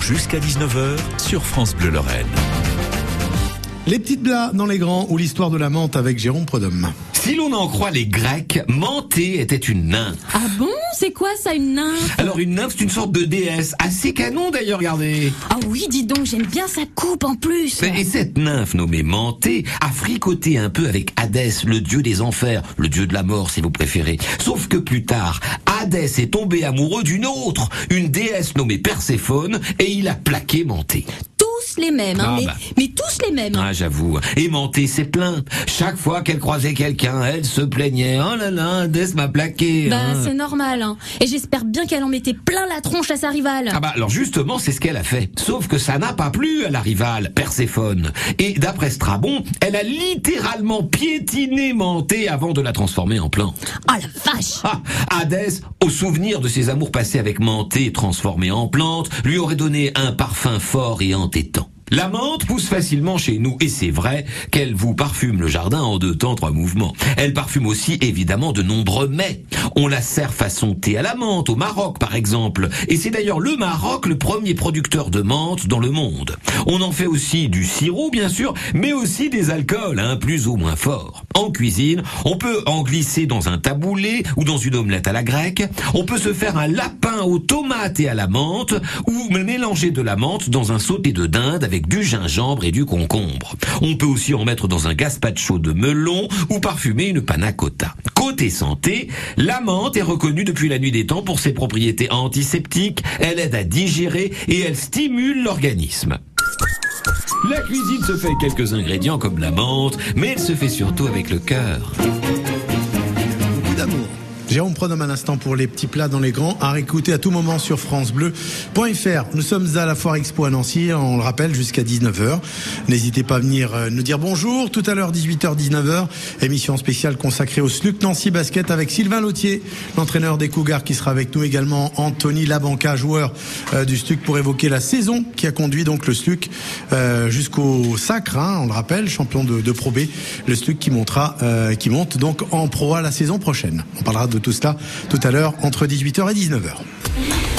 Jusqu'à 19h sur France Bleu Lorraine. Les petites blats dans les grands ou l'histoire de la menthe avec Jérôme Prodhomme. Si l'on en croit les Grecs, Manté était une nymphe. Ah bon? C'est quoi ça une nymphe? Alors une nymphe, c'est une sorte de déesse, assez canon d'ailleurs, regardez. Ah oui, dis donc, j'aime bien sa coupe en plus. Et cette nymphe nommée Manté a fricoté un peu avec Hadès, le dieu des enfers, le dieu de la mort si vous préférez. Sauf que plus tard, Hadès est tombé amoureux d'une autre, une déesse nommée Perséphone, et il a plaqué Manté tous les mêmes, hein, Ah, mais, bah. mais tous les mêmes. Ah, j'avoue. Aimanté s'est plainte. Chaque fois qu'elle croisait quelqu'un, elle se plaignait. Oh là là, Hadès m'a plaqué. Bah, hein. c'est normal, hein. Et j'espère bien qu'elle en mettait plein la tronche à sa rivale. Ah bah alors justement c'est ce qu'elle a fait. Sauf que ça n'a pas plu à la rivale, Perséphone. Et d'après Strabon, elle a littéralement piétiné Manté avant de la transformer en plante. Oh la vache Ah, Hadès, au souvenir de ses amours passés avec Manté transformée en plante, lui aurait donné un parfum fort et entêtant. La menthe pousse facilement chez nous et c'est vrai qu'elle vous parfume le jardin en deux temps, trois mouvements. Elle parfume aussi évidemment de nombreux mets. On la sert façon thé à la menthe au Maroc par exemple. Et c'est d'ailleurs le Maroc le premier producteur de menthe dans le monde. On en fait aussi du sirop bien sûr, mais aussi des alcools, hein, plus ou moins forts. En cuisine, on peut en glisser dans un taboulé ou dans une omelette à la grecque. On peut se faire un lapin aux tomates et à la menthe ou mélanger de la menthe dans un sauté de dinde avec du gingembre et du concombre. On peut aussi en mettre dans un gazpacho de melon ou parfumer une panna cotta. Côté santé, la menthe est reconnue depuis la nuit des temps pour ses propriétés antiseptiques, elle aide à digérer et elle stimule l'organisme. La cuisine se fait avec quelques ingrédients comme la menthe, mais elle se fait surtout avec le cœur. Jérôme Prodhomme à l'instant pour les petits plats dans les grands, à réécouter à tout moment sur francebleu.fr. Nous sommes à la Foire Expo à Nancy, on le rappelle, jusqu'à 19h. N'hésitez pas à venir euh, nous dire bonjour. Tout à l'heure, 18h, 19h, émission spéciale consacrée au SLUC Nancy Basket avec Sylvain Lautier, l'entraîneur des Cougars qui sera avec nous également, Anthony Labanca, joueur euh, du SLUC pour évoquer la saison qui a conduit donc le SLUC euh, jusqu'au sacre, hein, on le rappelle, champion de, Pro B, le SLUC qui montera, qui monte donc en Pro A la saison prochaine. On parlera de tout cela tout à l'heure entre 18h et 19h.